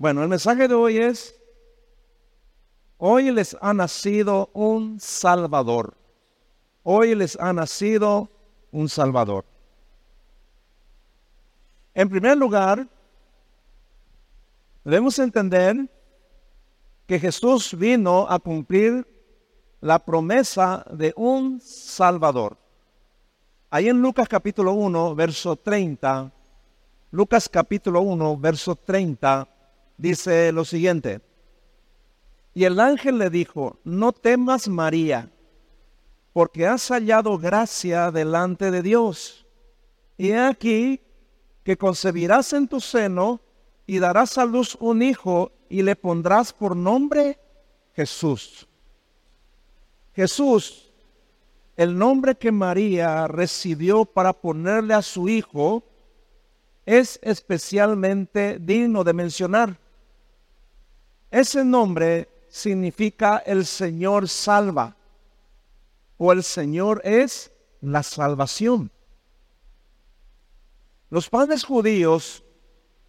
Bueno, el mensaje de hoy es, hoy les ha nacido un Salvador. Hoy les ha nacido un Salvador. En primer lugar, debemos entender que Jesús vino a cumplir la promesa de un Salvador. Ahí en Lucas capítulo 1, verso 30, Lucas capítulo 1, verso 30, dice lo siguiente. Y el ángel le dijo, no temas María, porque has hallado gracia delante de Dios. Y he aquí que concebirás en tu seno y darás a luz un hijo y le pondrás por nombre Jesús. Jesús, el nombre que María recibió para ponerle a su hijo, es especialmente digno de mencionar. Ese nombre significa el Señor salva o el Señor es la salvación. Los padres judíos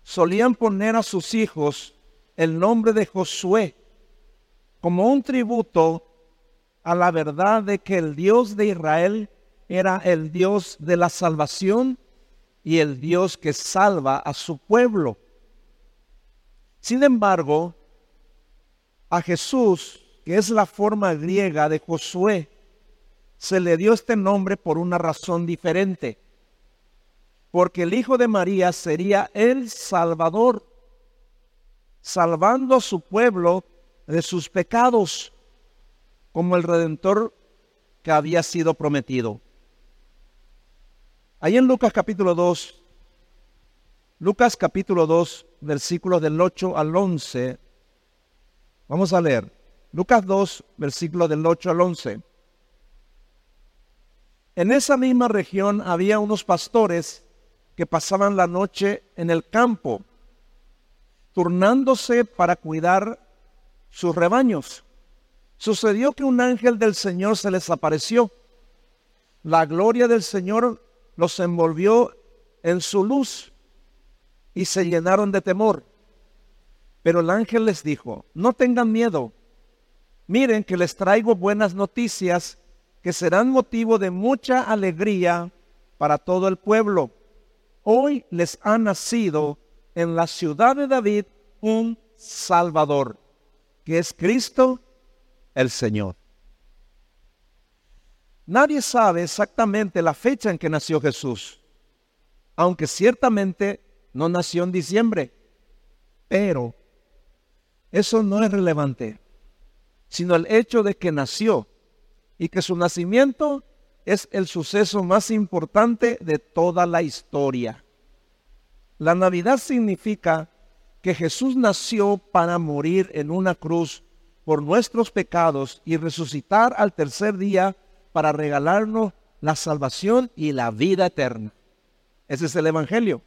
solían poner a sus hijos el nombre de Josué como un tributo a la verdad de que el Dios de Israel era el Dios de la salvación y el Dios que salva a su pueblo. Sin embargo, a Jesús, que es la forma griega de Josué, se le dio este nombre por una razón diferente porque el Hijo de María sería el Salvador, salvando a su pueblo de sus pecados, como el Redentor que había sido prometido. Ahí en Lucas capítulo 2, Lucas capítulo 2, versículos del 8 al 11, vamos a leer. Lucas 2, versículos del 8 al 11. En esa misma región había unos pastores que pasaban la noche en el campo, turnándose para cuidar sus rebaños. Sucedió que un ángel del Señor se les apareció. La gloria del Señor los envolvió en su luz y se llenaron de temor. Pero el ángel les dijo, no tengan miedo. Miren que les traigo buenas noticias que serán motivo de mucha alegría para todo el pueblo hoy les ha nacido en la ciudad de David un Salvador, que es Cristo el Señor. Nadie sabe exactamente la fecha en que nació Jesús, aunque ciertamente no nació en diciembre, pero eso no es relevante, sino el hecho de que nació y que su nacimiento es el suceso más importante de toda la historia. La Navidad significa que Jesús nació para morir en una cruz por nuestros pecados y resucitar al tercer día para regalarnos la salvación y la vida eterna. Ese es el Evangelio.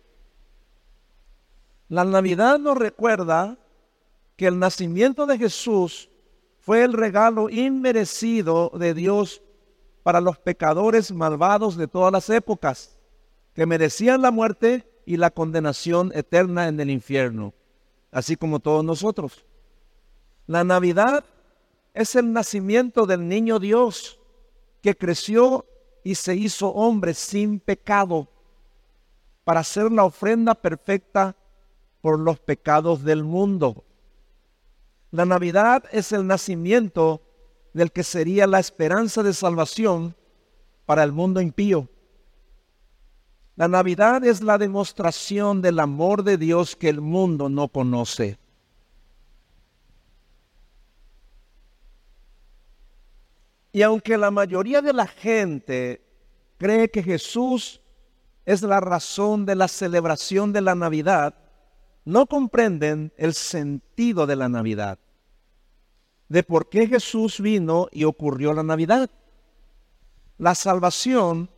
La Navidad nos recuerda que el nacimiento de Jesús fue el regalo inmerecido de Dios para los pecadores malvados de todas las épocas, que merecían la muerte y la condenación eterna en el infierno, así como todos nosotros. La Navidad es el nacimiento del niño Dios que creció y se hizo hombre sin pecado para ser la ofrenda perfecta por los pecados del mundo. La Navidad es el nacimiento del que sería la esperanza de salvación para el mundo impío. La Navidad es la demostración del amor de Dios que el mundo no conoce. Y aunque la mayoría de la gente cree que Jesús es la razón de la celebración de la Navidad, no comprenden el sentido de la Navidad de por qué Jesús vino y ocurrió la Navidad. La salvación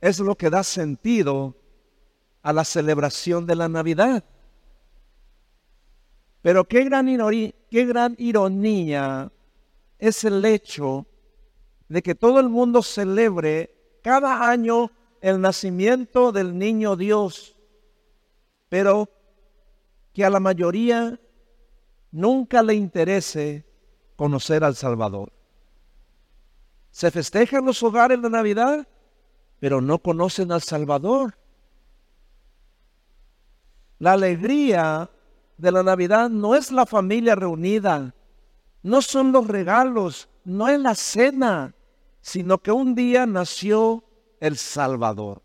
es lo que da sentido a la celebración de la Navidad. Pero qué gran, qué gran ironía es el hecho de que todo el mundo celebre cada año el nacimiento del niño Dios, pero que a la mayoría nunca le interese conocer al Salvador. Se festejan los hogares de Navidad, pero no conocen al Salvador. La alegría de la Navidad no es la familia reunida, no son los regalos, no es la cena, sino que un día nació el Salvador.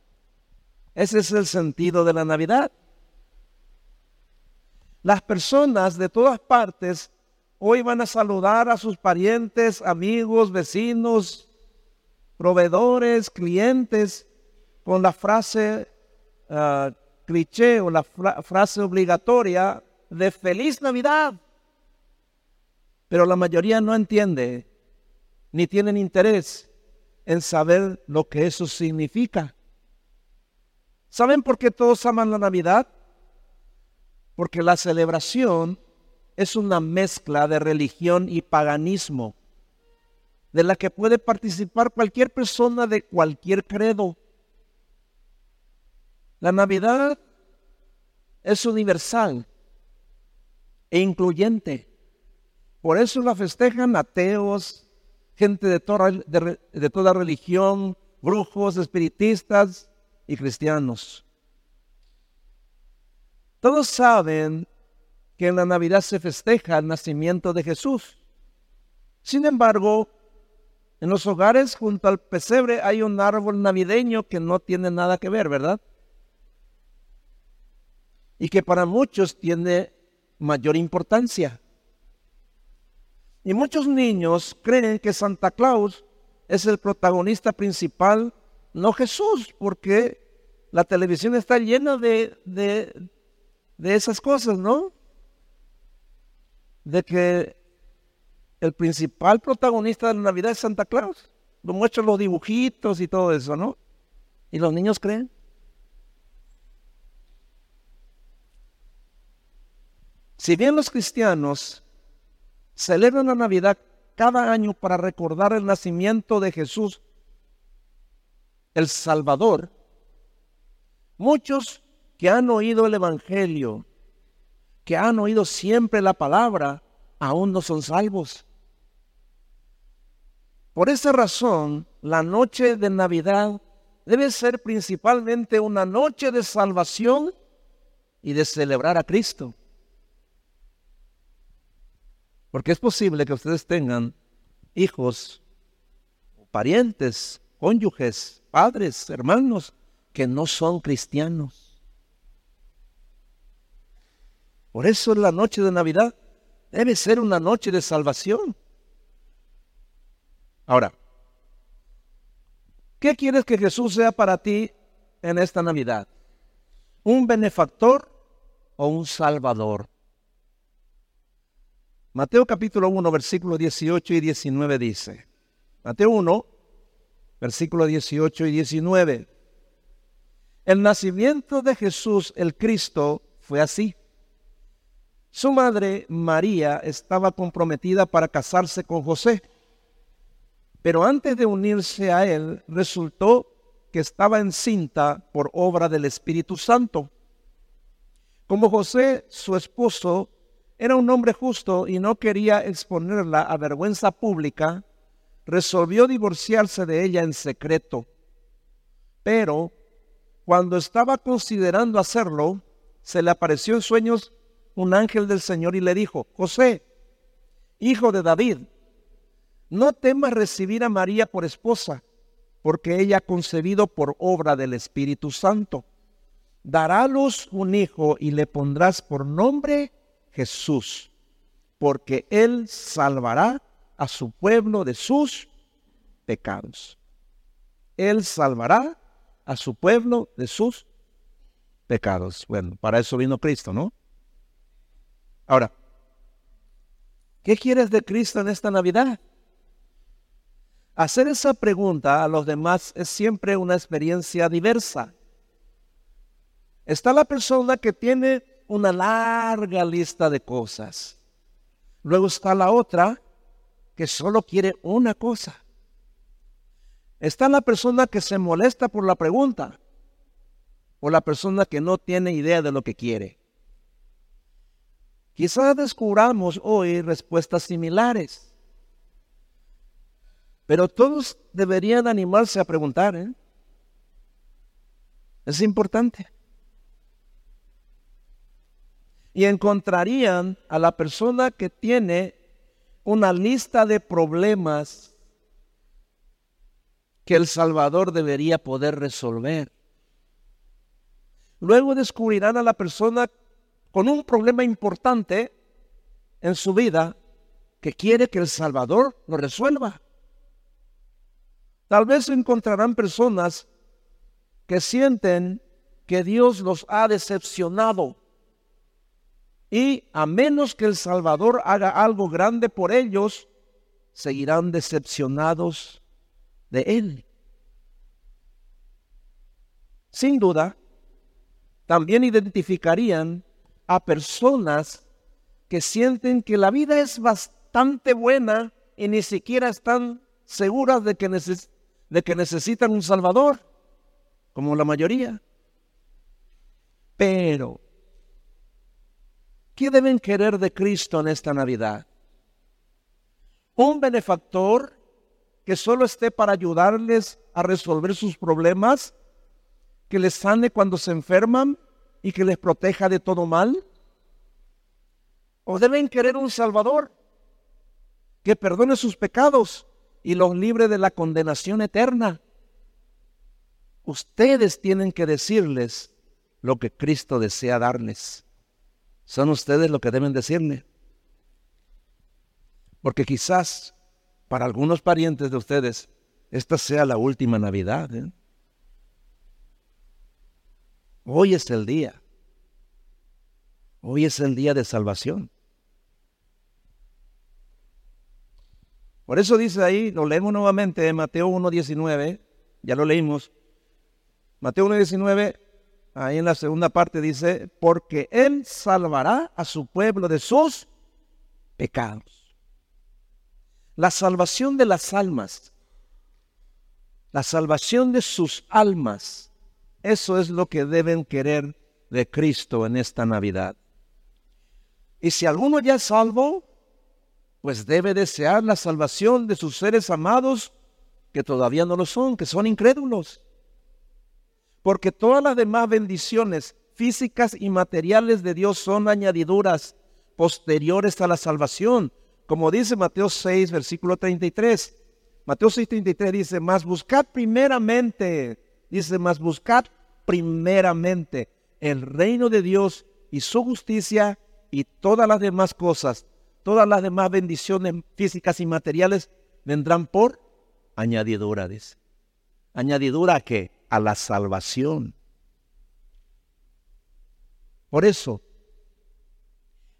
Ese es el sentido de la Navidad. Las personas de todas partes hoy van a saludar a sus parientes, amigos, vecinos, proveedores, clientes, con la frase uh, cliché o la frase obligatoria de feliz Navidad. Pero la mayoría no entiende ni tienen interés en saber lo que eso significa. ¿Saben por qué todos aman la Navidad? Porque la celebración es una mezcla de religión y paganismo, de la que puede participar cualquier persona de cualquier credo. La Navidad es universal e incluyente. Por eso la festejan ateos, gente de toda, religión, brujos, espiritistas y cristianos. Todos saben que en la Navidad se festeja el nacimiento de Jesús. Sin embargo, en los hogares junto al pesebre hay un árbol navideño que no tiene nada que ver, ¿verdad? Y que para muchos tiene mayor importancia. Y muchos niños creen que Santa Claus es el protagonista principal, no Jesús, porque la televisión está llena de, de, esas cosas, ¿no? De que el principal protagonista de la Navidad es Santa Claus. Lo muestran los dibujitos y todo eso, ¿no? Y los niños creen. Si bien los cristianos celebran la Navidad cada año para recordar el nacimiento de Jesús, el Salvador. Muchos que han oído el Evangelio, que han oído siempre la palabra, aún no son salvos. Por esa razón, la noche de Navidad debe ser principalmente una noche de salvación y de celebrar a Cristo. Porque es posible que ustedes tengan hijos, parientes, cónyuges, padres, hermanos que no son cristianos. Por eso la noche de Navidad debe ser una noche de salvación. Ahora, ¿qué quieres que Jesús sea para ti en esta Navidad? ¿Un benefactor o un salvador? Mateo capítulo 1, versículos 18 y 19 dice, Mateo 1, versículos 18 y 19, el nacimiento de Jesús el Cristo fue así. Su madre María estaba comprometida para casarse con José, pero antes de unirse a él resultó que estaba encinta por obra del Espíritu Santo. Como José, su esposo, era un hombre justo y no quería exponerla a vergüenza pública, resolvió divorciarse de ella en secreto. Pero cuando estaba considerando hacerlo, se le apareció en sueños un ángel del Señor y le dijo, José, hijo de David, no temas recibir a María por esposa, porque ella ha concebido por obra del Espíritu Santo. Dará luz un hijo y le pondrás por nombre Jesús, porque Él salvará a su pueblo de sus pecados. Él salvará a su pueblo de sus pecados. Bueno, para eso vino Cristo, ¿no? Ahora, ¿qué quieres de Cristo en esta Navidad? Hacer esa pregunta a los demás es siempre una experiencia diversa. Está la persona que tiene una larga lista de cosas. Luego está la otra que solo quiere una cosa. Está la persona que se molesta por la pregunta o la persona que no tiene idea de lo que quiere. Quizás descubramos hoy respuestas similares, pero todos deberían animarse a preguntar. ¿eh? Es importante. Y encontrarían a la persona que tiene una lista de problemas que el Salvador debería poder resolver. Luego descubrirán a la persona con un problema importante en su vida que quiere que el Salvador lo resuelva. Tal vez encontrarán personas que sienten que Dios los ha decepcionado y a menos que el Salvador haga algo grande por ellos, seguirán decepcionados de Él. Sin duda, también identificarían a personas que sienten que la vida es bastante buena y ni siquiera están seguras de que, de que necesitan un Salvador, como la mayoría. Pero, ¿qué deben querer de Cristo en esta Navidad? ¿Un benefactor que solo esté para ayudarles a resolver sus problemas? ¿Que les sane cuando se enferman? Y que les proteja de todo mal? ¿O deben querer un Salvador que perdone sus pecados y los libre de la condenación eterna? Ustedes tienen que decirles lo que Cristo desea darles. Son ustedes lo que deben decirle. Porque quizás para algunos parientes de ustedes esta sea la última Navidad. ¿eh? Hoy es el día. Hoy es el día de salvación. Por eso dice ahí, lo leemos nuevamente en Mateo 1.19, ya lo leímos. Mateo 1.19, ahí en la segunda parte dice, porque Él salvará a su pueblo de sus pecados. La salvación de las almas, la salvación de sus almas, eso es lo que deben querer de Cristo en esta Navidad. Y si alguno ya es salvo, pues debe desear la salvación de sus seres amados que todavía no lo son, que son incrédulos. Porque todas las demás bendiciones físicas y materiales de Dios son añadiduras posteriores a la salvación, como dice Mateo 6, versículo 33. Mateo 6, 33 dice, más buscad primeramente Dice, más buscad primeramente el reino de Dios y su justicia y todas las demás cosas, todas las demás bendiciones físicas y materiales vendrán por añadidura, dice. ¿Añadidura a qué? A la salvación. Por eso,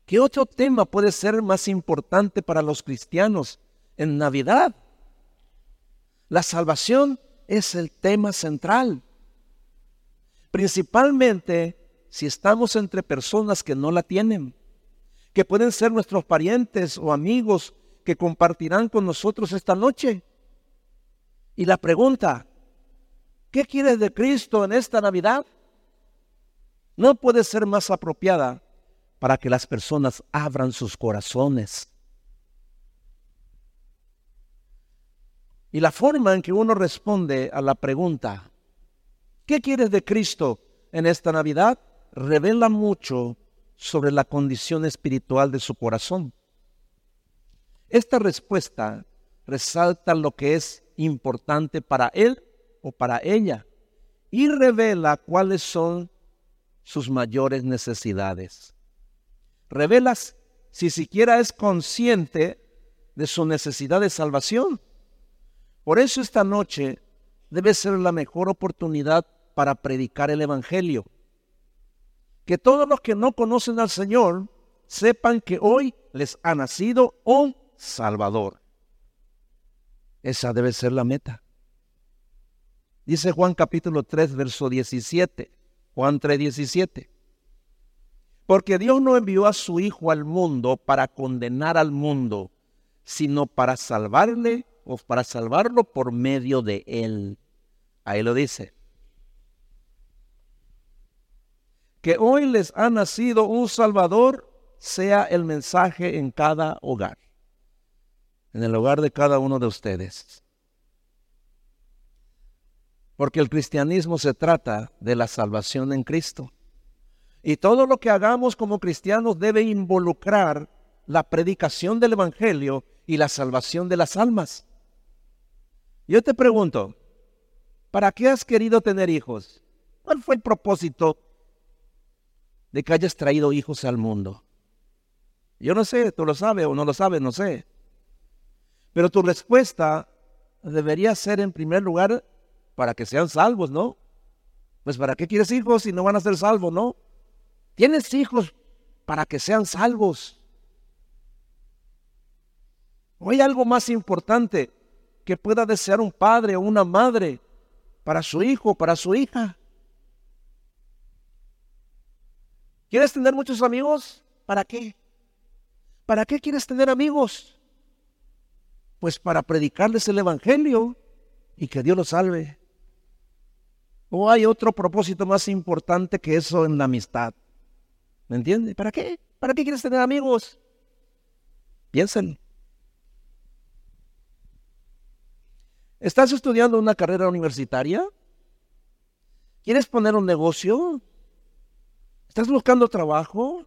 ¿qué otro tema puede ser más importante para los cristianos en Navidad? La salvación es el tema central. Principalmente si estamos entre personas que no la tienen, que pueden ser nuestros parientes o amigos que compartirán con nosotros esta noche. Y la pregunta, ¿qué quieres de Cristo en esta Navidad? No puede ser más apropiada para que las personas abran sus corazones Y la forma en que uno responde a la pregunta, ¿qué quieres de Cristo en esta Navidad? revela mucho sobre la condición espiritual de su corazón. Esta respuesta resalta lo que es importante para él o para ella y revela cuáles son sus mayores necesidades. Revelas si siquiera es consciente de su necesidad de salvación por eso esta noche debe ser la mejor oportunidad para predicar el Evangelio. Que todos los que no conocen al Señor sepan que hoy les ha nacido un Salvador. Esa debe ser la meta. Dice Juan capítulo 3, verso 17. Juan 3, 17. Porque Dios no envió a su Hijo al mundo para condenar al mundo, sino para salvarle o para salvarlo por medio de Él. Ahí lo dice. Que hoy les ha nacido un Salvador sea el mensaje en cada hogar, en el hogar de cada uno de ustedes. Porque el cristianismo se trata de la salvación en Cristo. Y todo lo que hagamos como cristianos debe involucrar la predicación del Evangelio y la salvación de las almas. Yo te pregunto, ¿para qué has querido tener hijos? ¿Cuál fue el propósito de que hayas traído hijos al mundo? Yo no sé, tú lo sabes o no lo sabes, no sé. Pero tu respuesta debería ser en primer lugar para que sean salvos, ¿no? Pues ¿para qué quieres hijos si no van a ser salvos, no? Tienes hijos para que sean salvos. ¿O hay algo más importante que pueda desear un padre o una madre para su hijo o para su hija? ¿Quieres tener muchos amigos? ¿Para qué? ¿Para qué quieres tener amigos? Pues para predicarles el Evangelio y que Dios los salve. ¿O hay otro propósito más importante que eso en la amistad? ¿Me entiende? ¿Para qué? ¿Para qué quieres tener amigos? Piensen. ¿Estás estudiando una carrera universitaria? ¿Quieres poner un negocio? ¿Estás buscando trabajo?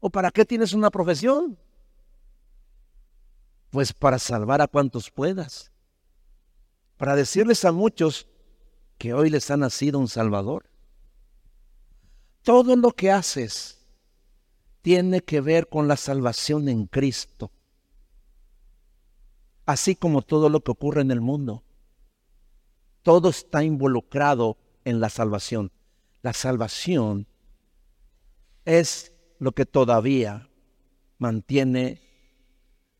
¿O para qué tienes una profesión? Pues para salvar a cuantos puedas. Para decirles a muchos que hoy les ha nacido un Salvador. Todo lo que haces tiene que ver con la salvación en Cristo así como todo lo que ocurre en el mundo. Todo está involucrado en la salvación. La salvación es lo que todavía mantiene,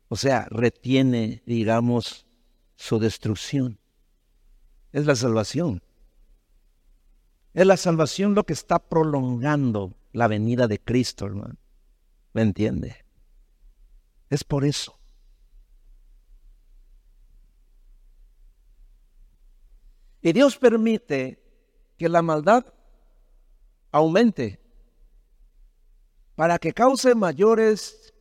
o sea, retiene, digamos, su destrucción. Es la salvación. Es la salvación lo que está prolongando la venida de Cristo, hermano. ¿Me entiende? Es por eso. Y Dios permite que la maldad aumente para que cause mayores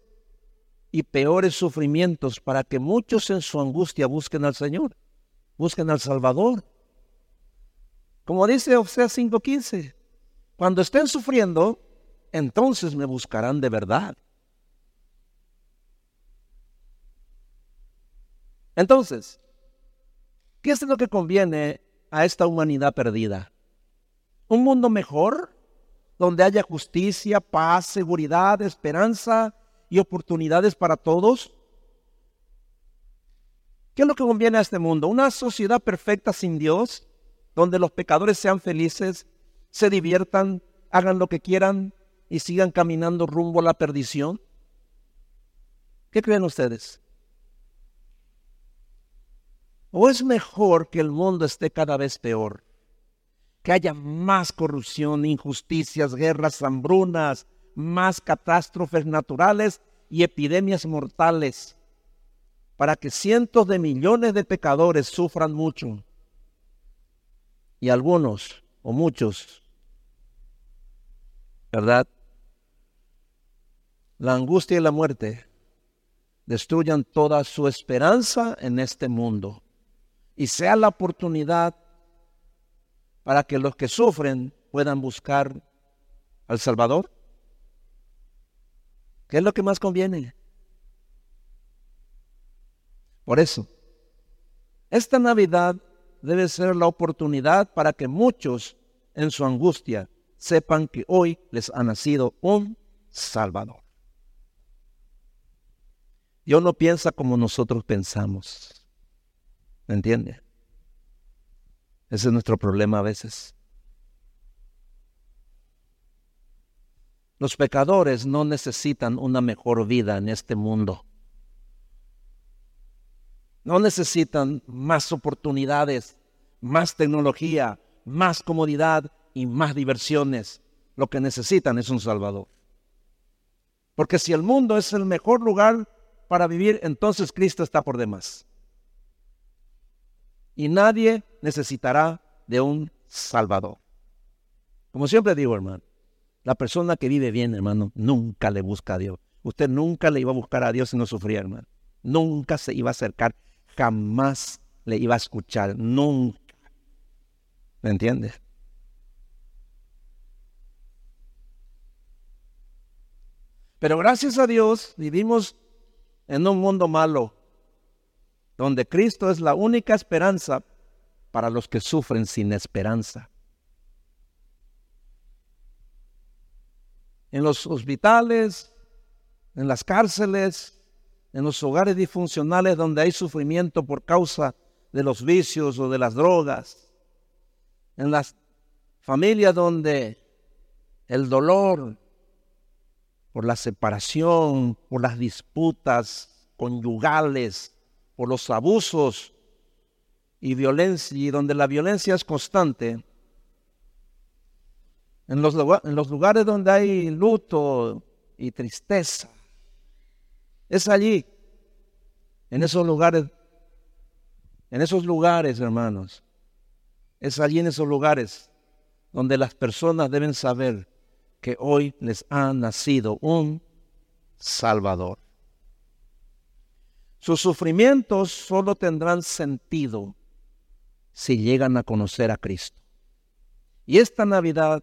y peores sufrimientos, para que muchos en su angustia busquen al Señor, busquen al Salvador. Como dice Oseas 5:15, cuando estén sufriendo, entonces me buscarán de verdad. Entonces, ¿qué es lo que conviene a esta humanidad perdida. Un mundo mejor, donde haya justicia, paz, seguridad, esperanza y oportunidades para todos. ¿Qué es lo que conviene a este mundo? Una sociedad perfecta sin Dios, donde los pecadores sean felices, se diviertan, hagan lo que quieran y sigan caminando rumbo a la perdición. ¿Qué creen ustedes? ¿O es mejor que el mundo esté cada vez peor? Que haya más corrupción, injusticias, guerras, hambrunas, más catástrofes naturales y epidemias mortales, para que cientos de millones de pecadores sufran mucho. Y algunos, o muchos, ¿verdad? La angustia y la muerte destruyan toda su esperanza en este mundo y sea la oportunidad para que los que sufren puedan buscar al Salvador? ¿Qué es lo que más conviene? Por eso, esta Navidad debe ser la oportunidad para que muchos en su angustia sepan que hoy les ha nacido un Salvador. Dios no piensa como nosotros pensamos. ¿Me entiende? Ese es nuestro problema a veces. Los pecadores no necesitan una mejor vida en este mundo. No necesitan más oportunidades, más tecnología, más comodidad y más diversiones. Lo que necesitan es un Salvador. Porque si el mundo es el mejor lugar para vivir, entonces Cristo está por demás y nadie necesitará de un Salvador. Como siempre digo, hermano, La persona que vive bien, hermano, nunca le busca a Dios. Usted nunca le iba a buscar a Dios si no sufría, hermano. Nunca se iba a acercar, jamás le iba a escuchar, nunca. ¿Me entiendes? Pero gracias a Dios vivimos en un mundo malo, donde Cristo es la única esperanza para los que sufren sin esperanza. En los hospitales, en las cárceles, en los hogares disfuncionales donde hay sufrimiento por causa de los vicios o de las drogas, en las familias donde el dolor, por la separación, por las disputas conyugales, por los abusos y violencia, y donde la violencia es constante, en los, en los lugares donde hay luto y tristeza, es allí, en esos lugares, en esos lugares, hermanos, es allí en esos lugares donde las personas deben saber que hoy les ha nacido un Salvador. Sus sufrimientos solo tendrán sentido si llegan a conocer a Cristo. Y esta Navidad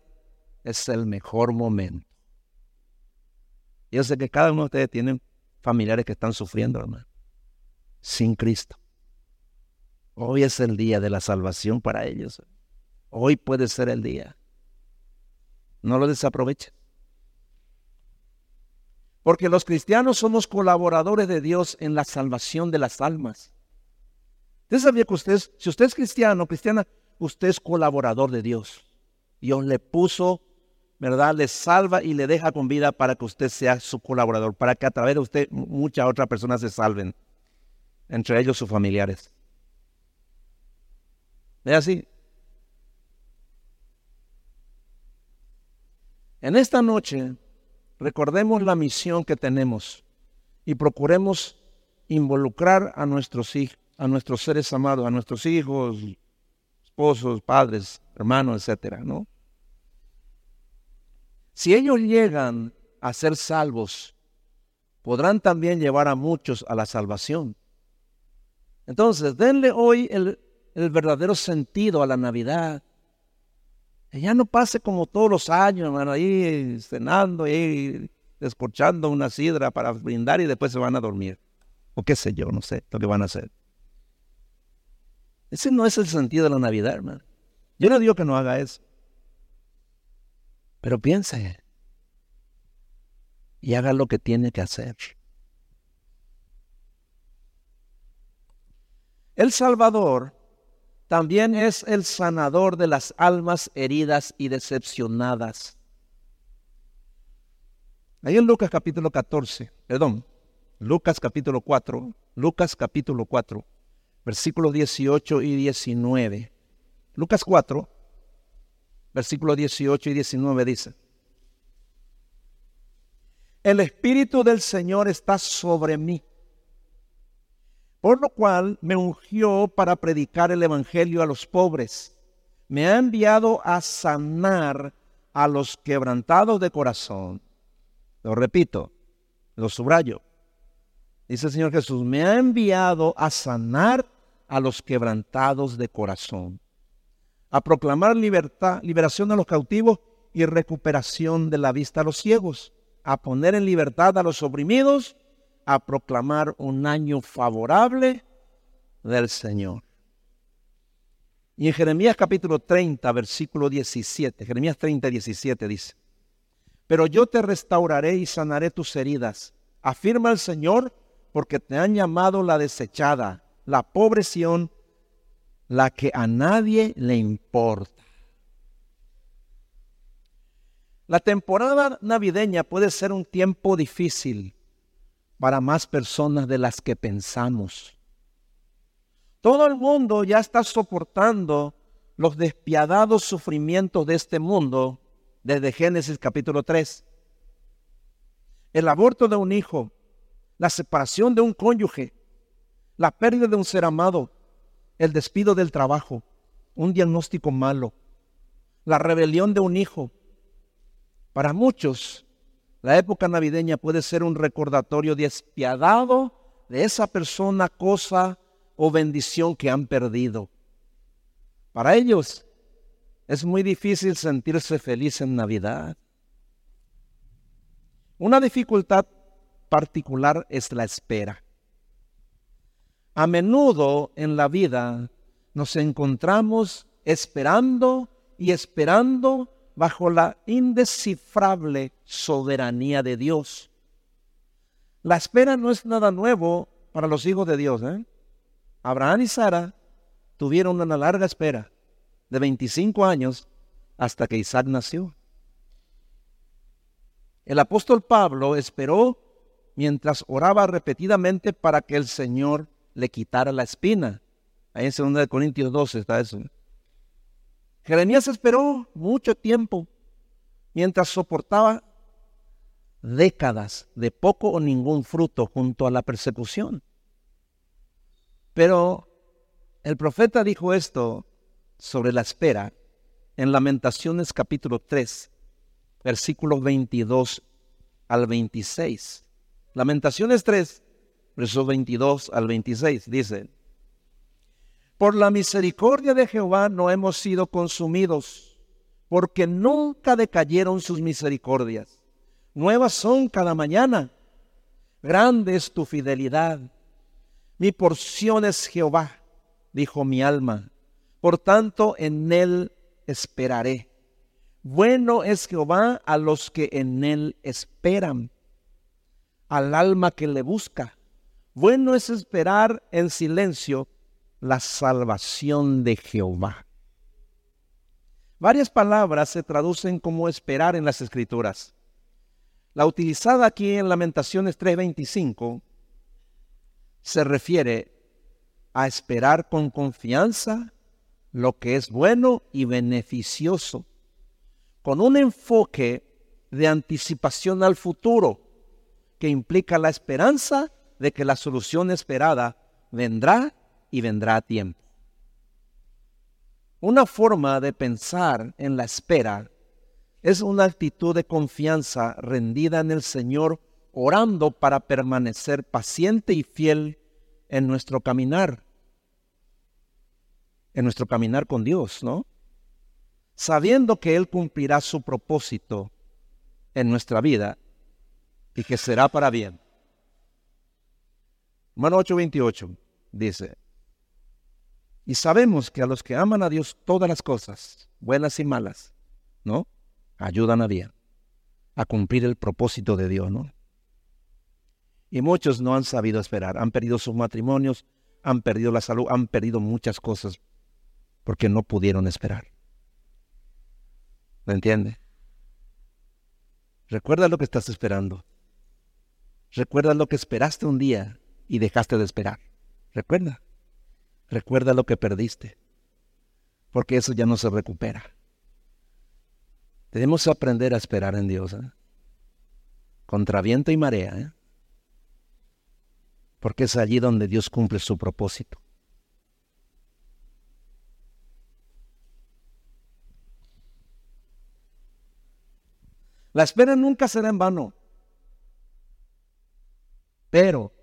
es el mejor momento. Yo sé que cada uno de ustedes tiene familiares que están sufriendo, hermano, sin Cristo. Hoy es el día de la salvación para ellos. Hoy puede ser el día. No lo desaprovechen. Porque los cristianos somos colaboradores de Dios en la salvación de las almas. Usted sabía que usted, si usted es cristiano, cristiana, usted es colaborador de Dios. Dios le puso, ¿verdad? Le salva y le deja con vida para que usted sea su colaborador, para que a través de usted muchas otras personas se salven, entre ellos sus familiares. ¿Es así? En esta noche recordemos la misión que tenemos y procuremos involucrar a nuestros a nuestros seres amados, a nuestros hijos, esposos, padres, hermanos, etcétera, ¿no? Si ellos llegan a ser salvos, podrán también llevar a muchos a la salvación. Entonces, denle hoy el, el verdadero sentido a la Navidad, ya no pase como todos los años, hermano, ahí cenando, ahí descorchando una sidra para brindar y después se van a dormir. O qué sé yo, no sé lo que van a hacer. Ese no es el sentido de la Navidad, hermano. Yo no digo que no haga eso. Pero piense y haga lo que tiene que hacer. El Salvador también es el sanador de las almas heridas y decepcionadas. Ahí en Lucas capítulo 14, perdón, Lucas capítulo 4, Lucas capítulo 4, versículos 18 y 19. Lucas 4, versículos 18 y 19 dice, el Espíritu del Señor está sobre mí por lo cual me ungió para predicar el Evangelio a los pobres. Me ha enviado a sanar a los quebrantados de corazón. Lo repito, lo subrayo. Dice el Señor Jesús, me ha enviado a sanar a los quebrantados de corazón, a proclamar libertad, liberación a los cautivos y recuperación de la vista a los ciegos, a poner en libertad a los oprimidos a proclamar un año favorable del Señor. Y en Jeremías capítulo 30, versículo 17, Jeremías 30, 17 dice, pero yo te restauraré y sanaré tus heridas, afirma el Señor, porque te han llamado la desechada, la pobre la que a nadie le importa. La temporada navideña puede ser un tiempo difícil, para más personas de las que pensamos. Todo el mundo ya está soportando los despiadados sufrimientos de este mundo desde Génesis capítulo 3. El aborto de un hijo, la separación de un cónyuge, la pérdida de un ser amado, el despido del trabajo, un diagnóstico malo, la rebelión de un hijo, Para muchos, la época navideña puede ser un recordatorio despiadado de esa persona, cosa o bendición que han perdido. Para ellos es muy difícil sentirse feliz en Navidad. Una dificultad particular es la espera. A menudo en la vida nos encontramos esperando y esperando bajo la indescifrable soberanía de Dios. La espera no es nada nuevo para los hijos de Dios. ¿eh? Abraham y Sara tuvieron una larga espera de 25 años hasta que Isaac nació. El apóstol Pablo esperó mientras oraba repetidamente para que el Señor le quitara la espina. Ahí en 2 Corintios 12 está eso. Jeremías esperó mucho tiempo mientras soportaba décadas de poco o ningún fruto junto a la persecución. Pero el profeta dijo esto sobre la espera en Lamentaciones capítulo 3, versículos 22 al 26. Lamentaciones 3, versos 22 al 26 dice, por la misericordia de Jehová no hemos sido consumidos, porque nunca decayeron sus misericordias. Nuevas son cada mañana. Grande es tu fidelidad. Mi porción es Jehová, dijo mi alma. Por tanto, en él esperaré. Bueno es Jehová a los que en él esperan, al alma que le busca. Bueno es esperar en silencio la salvación de Jehová. Varias palabras se traducen como esperar en las escrituras. La utilizada aquí en Lamentaciones 3:25 se refiere a esperar con confianza lo que es bueno y beneficioso, con un enfoque de anticipación al futuro que implica la esperanza de que la solución esperada vendrá y vendrá a tiempo. Una forma de pensar en la espera es una actitud de confianza rendida en el Señor, orando para permanecer paciente y fiel en nuestro caminar, en nuestro caminar con Dios, ¿no? Sabiendo que Él cumplirá su propósito en nuestra vida y que será para bien. Mano 8:28 dice, y sabemos que a los que aman a Dios todas las cosas, buenas y malas, ¿no? Ayudan a bien, a cumplir el propósito de Dios, ¿no? Y muchos no han sabido esperar, han perdido sus matrimonios, han perdido la salud, han perdido muchas cosas porque no pudieron esperar. ¿Me entiende? Recuerda lo que estás esperando. Recuerda lo que esperaste un día y dejaste de esperar. Recuerda. Recuerda lo que perdiste, porque eso ya no se recupera. Debemos aprender a esperar en Dios, ¿eh? contra viento y marea, ¿eh? porque es allí donde Dios cumple su propósito. La espera nunca será en vano, pero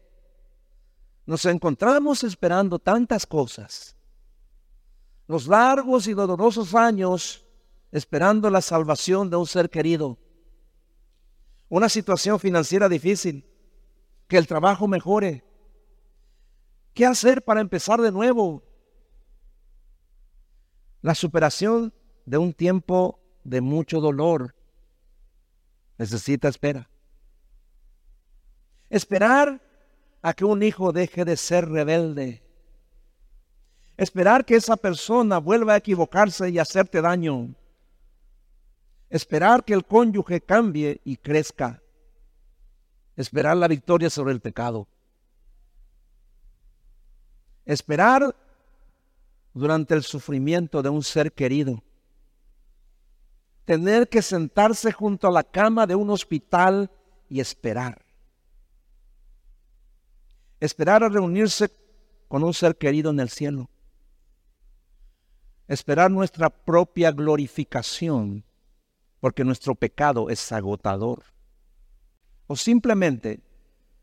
nos encontramos esperando tantas cosas. Los largos y dolorosos años esperando la salvación de un ser querido. Una situación financiera difícil. Que el trabajo mejore. ¿Qué hacer para empezar de nuevo? La superación de un tiempo de mucho dolor necesita espera. Esperar a que un hijo deje de ser rebelde. Esperar que esa persona vuelva a equivocarse y hacerte daño. Esperar que el cónyuge cambie y crezca. Esperar la victoria sobre el pecado. Esperar durante el sufrimiento de un ser querido. Tener que sentarse junto a la cama de un hospital y esperar Esperar a reunirse con un ser querido en el cielo. Esperar nuestra propia glorificación porque nuestro pecado es agotador. O simplemente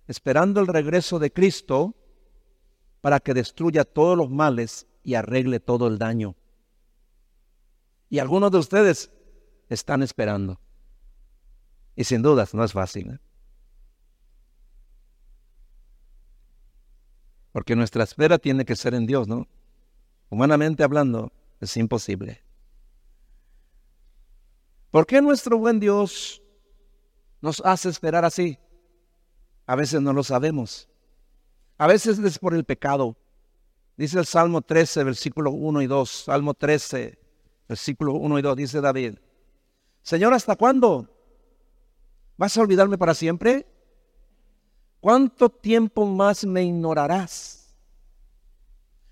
esperando el regreso de Cristo para que destruya todos los males y arregle todo el daño. Y algunos de ustedes están esperando. Y sin dudas no es fácil. ¿eh? Porque nuestra espera tiene que ser en Dios, ¿no? Humanamente hablando, es imposible. ¿Por qué nuestro buen Dios nos hace esperar así? A veces no lo sabemos. A veces es por el pecado. Dice el Salmo 13, versículo 1 y 2. Salmo 13, versículo 1 y 2. Dice David. Señor, ¿hasta cuándo? ¿Vas a olvidarme para siempre? ¿Cuánto tiempo más me ignorarás?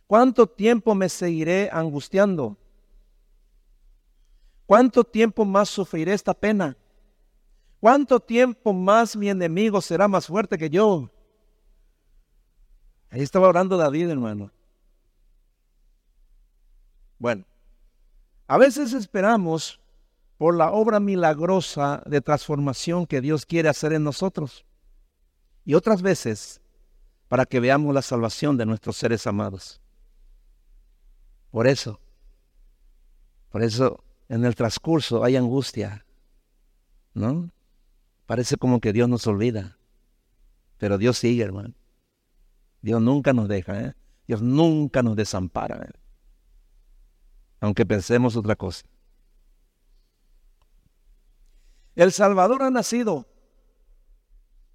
¿Cuánto tiempo me seguiré angustiando? ¿Cuánto tiempo más sufriré esta pena? ¿Cuánto tiempo más mi enemigo será más fuerte que yo? Ahí estaba orando David, hermano. Bueno, a veces esperamos por la obra milagrosa de transformación que Dios quiere hacer en nosotros. Y otras veces para que veamos la salvación de nuestros seres amados. Por eso, por eso en el transcurso hay angustia, ¿no? Parece como que Dios nos olvida, pero Dios sigue, hermano. Dios nunca nos deja, ¿eh? Dios nunca nos desampara, ¿eh? aunque pensemos otra cosa. El Salvador ha nacido,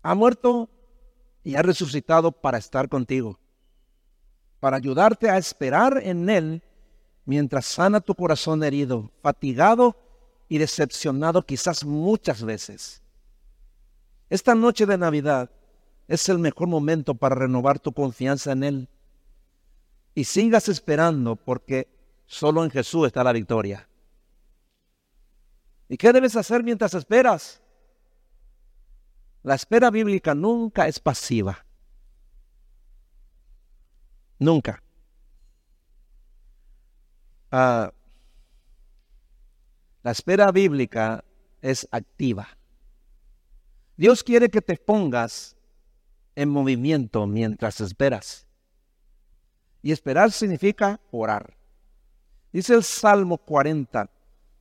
ha muerto y ha resucitado para estar contigo, para ayudarte a esperar en Él mientras sana tu corazón herido, fatigado y decepcionado quizás muchas veces. Esta noche de Navidad es el mejor momento para renovar tu confianza en Él. Y sigas esperando porque solo en Jesús está la victoria. ¿Y qué debes hacer mientras esperas? La espera bíblica nunca es pasiva. Nunca. Ah, la espera bíblica es activa. Dios quiere que te pongas en movimiento mientras esperas. Y esperar significa orar. Dice el Salmo 40,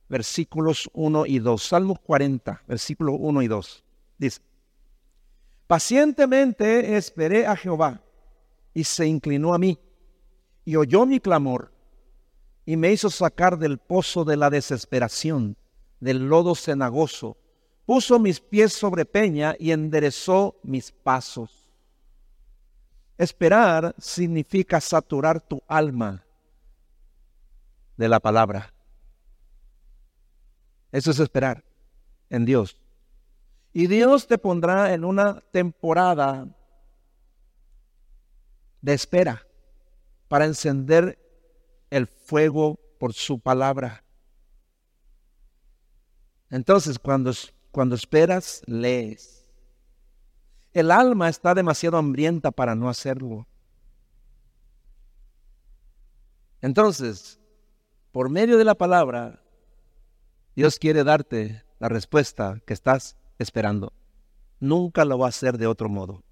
versículos 1 y 2. Salmo 40, versículos 1 y 2. Dice, pacientemente esperé a Jehová y se inclinó a mí y oyó mi clamor y me hizo sacar del pozo de la desesperación, del lodo cenagoso puso mis pies sobre peña y enderezó mis pasos. Esperar significa saturar tu alma de la palabra. Eso es esperar en Dios. Y Dios te pondrá en una temporada de espera para encender el fuego por su palabra. Entonces, cuando cuando esperas, lees. El alma está demasiado hambrienta para no hacerlo. Entonces, por medio de la palabra, Dios quiere darte la respuesta que estás esperando. Nunca lo va a hacer de otro modo.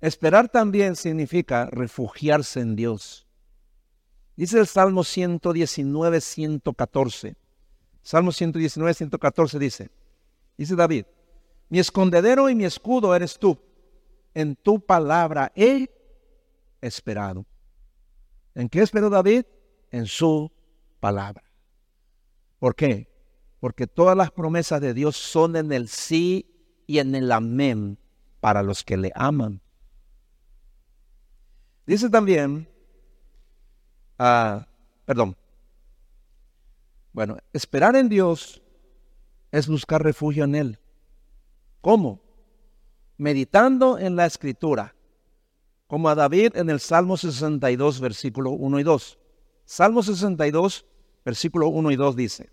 Esperar también significa refugiarse en Dios. Dice el Salmo 119, 114. Salmo 119, 114 dice, dice David, mi escondedero y mi escudo eres tú. En tu palabra he esperado. ¿En qué esperó David? En su palabra. ¿Por qué? Porque todas las promesas de Dios son en el sí y en el amén para los que le aman. Dice también Ah, perdón. Bueno, esperar en Dios es buscar refugio en Él. ¿Cómo? Meditando en la escritura, como a David en el Salmo 62, versículo 1 y 2. Salmo 62, versículo 1 y 2 dice,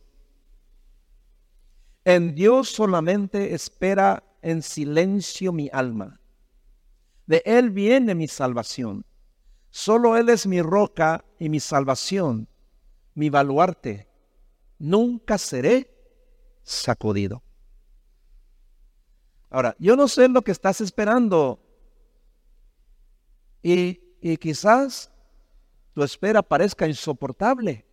En Dios solamente espera en silencio mi alma. De Él viene mi salvación. Solo Él es mi roca y mi salvación, mi baluarte, nunca seré sacudido. Ahora, yo no sé lo que estás esperando y, y quizás tu espera parezca insoportable.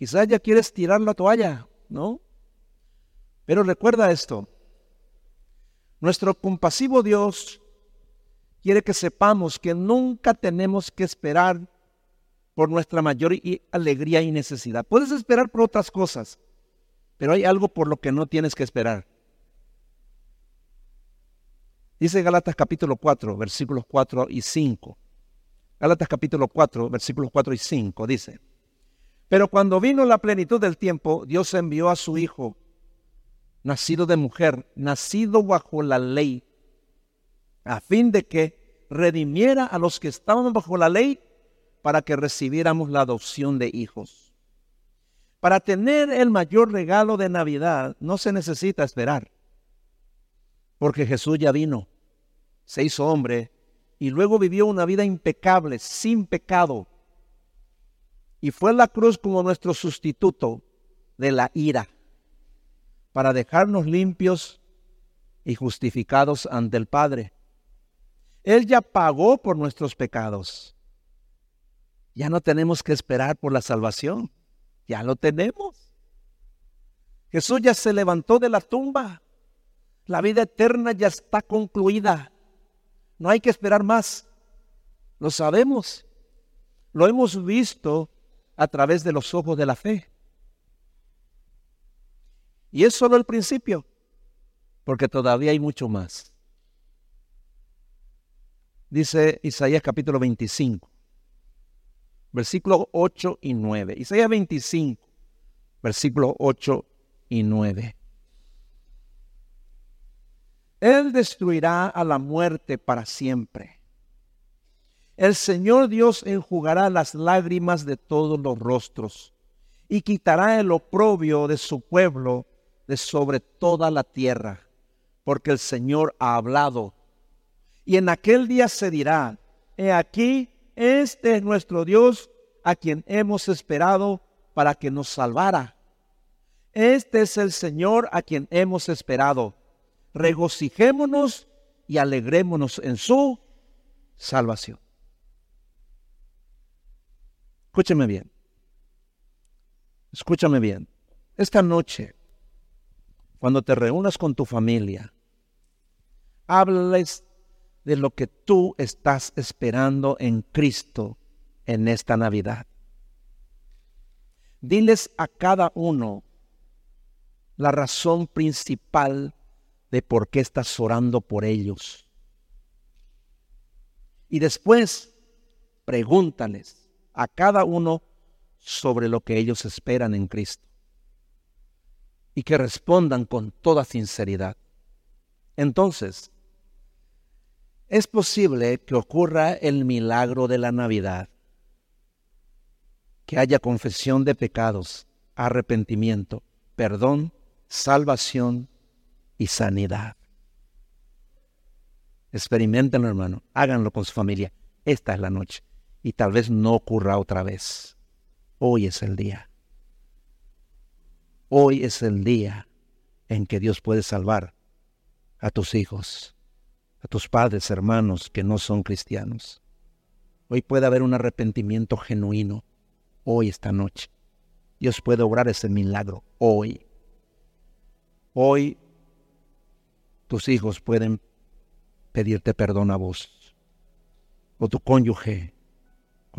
Quizás ya quieres tirar la toalla, ¿no? Pero recuerda esto. Nuestro compasivo Dios quiere que sepamos que nunca tenemos que esperar por nuestra mayor alegría y necesidad. Puedes esperar por otras cosas, pero hay algo por lo que no tienes que esperar. Dice Galatas capítulo 4, versículos 4 y 5. Galatas capítulo 4, versículos 4 y 5 dice, pero cuando vino la plenitud del tiempo, Dios envió a su Hijo, nacido de mujer, nacido bajo la ley, a fin de que redimiera a los que estaban bajo la ley para que recibiéramos la adopción de hijos. Para tener el mayor regalo de Navidad no se necesita esperar, porque Jesús ya vino, se hizo hombre y luego vivió una vida impecable, sin pecado, y fue la cruz como nuestro sustituto de la ira, para dejarnos limpios y justificados ante el Padre. Él ya pagó por nuestros pecados. Ya no tenemos que esperar por la salvación. Ya lo tenemos. Jesús ya se levantó de la tumba. La vida eterna ya está concluida. No hay que esperar más. Lo sabemos. Lo hemos visto a través de los ojos de la fe. Y es solo el principio, porque todavía hay mucho más. Dice Isaías capítulo 25 versículos 8 y 9. Isaías 25, versículos 8 y 9. Él destruirá a la muerte para siempre. El Señor Dios enjugará las lágrimas de todos los rostros y quitará el oprobio de su pueblo de sobre toda la tierra, porque el Señor ha hablado. Y en aquel día se dirá, he aquí este es nuestro Dios a quien hemos esperado para que nos salvara. Este es el Señor a quien hemos esperado. Regocijémonos y alegrémonos en su salvación. Escúchame bien. Escúchame bien. Esta noche, cuando te reúnas con tu familia, háblales de lo que tú estás esperando en Cristo en esta Navidad. Diles a cada uno la razón principal de por qué estás orando por ellos. Y después pregúntales a cada uno sobre lo que ellos esperan en Cristo. Y que respondan con toda sinceridad. Entonces, es posible que ocurra el milagro de la Navidad, que haya confesión de pecados, arrepentimiento, perdón, salvación y sanidad. Experimentenlo, hermano, háganlo con su familia. Esta es la noche y tal vez no ocurra otra vez. Hoy es el día. Hoy es el día en que Dios puede salvar a tus hijos a tus padres, hermanos que no son cristianos. Hoy puede haber un arrepentimiento genuino, hoy, esta noche. Dios puede obrar ese milagro hoy. Hoy tus hijos pueden pedirte perdón a vos o tu cónyuge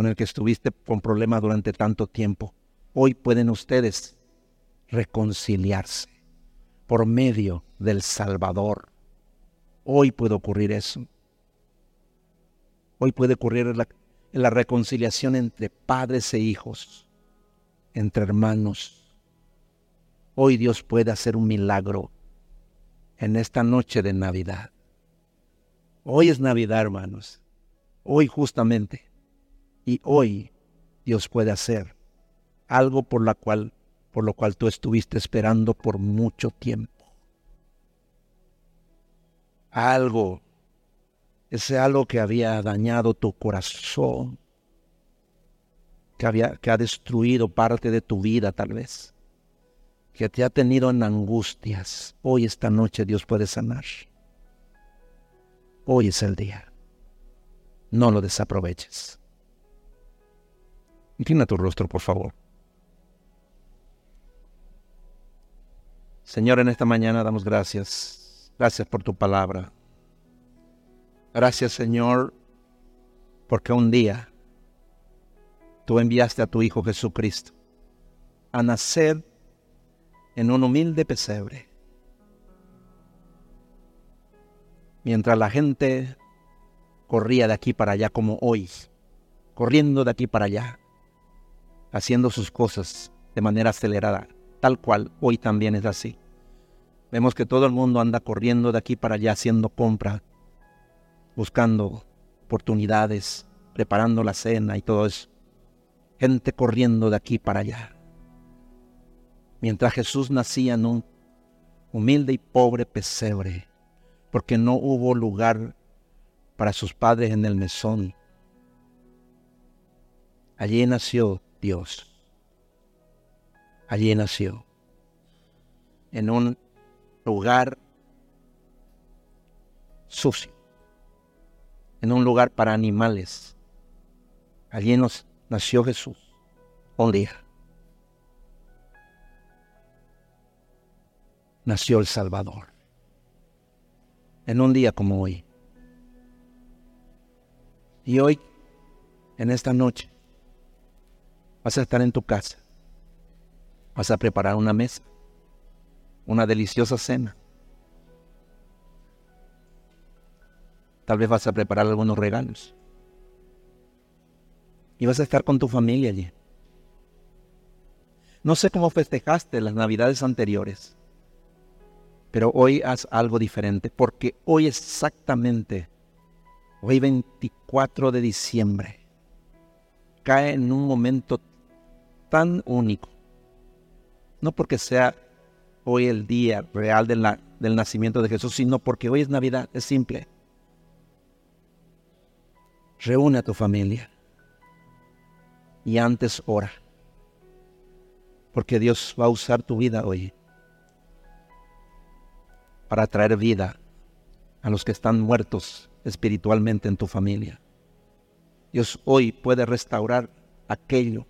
con el que estuviste con problemas durante tanto tiempo. Hoy pueden ustedes reconciliarse por medio del Salvador Hoy puede ocurrir eso. Hoy puede ocurrir la, la reconciliación entre padres e hijos, entre hermanos. Hoy Dios puede hacer un milagro en esta noche de Navidad. Hoy es Navidad, hermanos. Hoy justamente. Y hoy Dios puede hacer algo por la cual por lo cual tú estuviste esperando por mucho tiempo algo, ese algo que había dañado tu corazón, que, había, que ha destruido parte de tu vida tal vez, que te ha tenido en angustias, hoy esta noche Dios puede sanar. Hoy es el día. No lo desaproveches. Inclina tu rostro, por favor. Señor, en esta mañana damos gracias. Gracias por tu palabra. Gracias, Señor, porque un día tú enviaste a tu Hijo Jesucristo a nacer en un humilde pesebre. Mientras la gente corría de aquí para allá como hoy, corriendo de aquí para allá, haciendo sus cosas de manera acelerada, tal cual hoy también es así. Vemos que todo el mundo anda corriendo de aquí para allá haciendo compra, buscando oportunidades, preparando la cena y todo eso. Gente corriendo de aquí para allá. Mientras Jesús nacía en un humilde y pobre pesebre, porque no hubo lugar para sus padres en el mesón. Allí nació Dios. Allí nació. En un lugar sucio. En un lugar para animales. Allí nos nació Jesús. Un día. Nació el Salvador. En un día como hoy. Y hoy, en esta noche, Vas a estar en tu casa. Vas a preparar una mesa, una deliciosa cena. Tal vez vas a preparar algunos regalos. Y vas a estar con tu familia allí. No sé cómo festejaste las navidades anteriores, pero hoy haz algo diferente, porque hoy exactamente, hoy 24 de diciembre, cae en un momento tan único. No porque sea hoy el día real del nacimiento de Jesús, sino porque hoy es Navidad, es simple. Reúne a tu familia y antes ora, porque Dios va a usar tu vida hoy para traer vida a los que están muertos espiritualmente en tu familia. Dios hoy puede restaurar aquello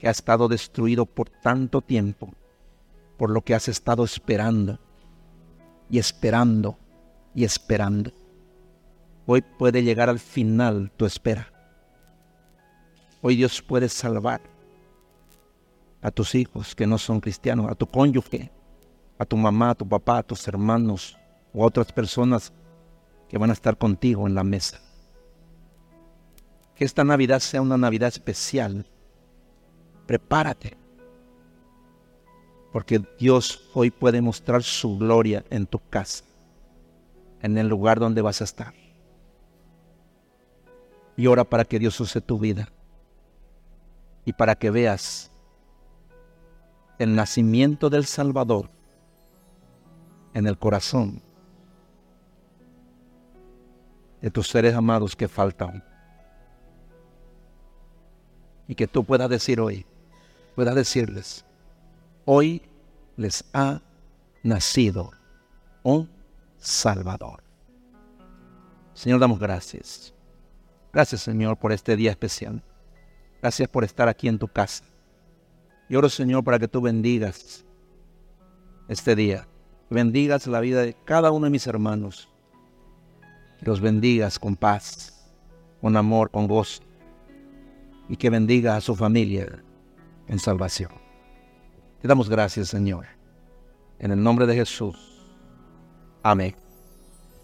que ha estado destruido por tanto tiempo, por lo que has estado esperando y esperando y esperando. Hoy puede llegar al final tu espera. Hoy Dios puede salvar a tus hijos que no son cristianos, a tu cónyuge, a tu mamá, a tu papá, a tus hermanos o a otras personas que van a estar contigo en la mesa. Que esta Navidad sea una Navidad especial prepárate. Porque Dios hoy puede mostrar su gloria en tu casa, en el lugar donde vas a estar. Y ora para que Dios use tu vida y para que veas el nacimiento del Salvador en el corazón de tus seres amados que faltan. Y que tú puedas decir hoy, pueda decirles, hoy les ha nacido un Salvador. Señor, damos gracias. Gracias, Señor, por este día especial. Gracias por estar aquí en tu casa. Y oro, Señor, para que tú bendigas este día. Bendigas la vida de cada uno de mis hermanos. Los bendigas con paz, con amor, con gozo. Y que bendiga a su familia en salvación. Te damos gracias, Señor. En el nombre de Jesús. Amén.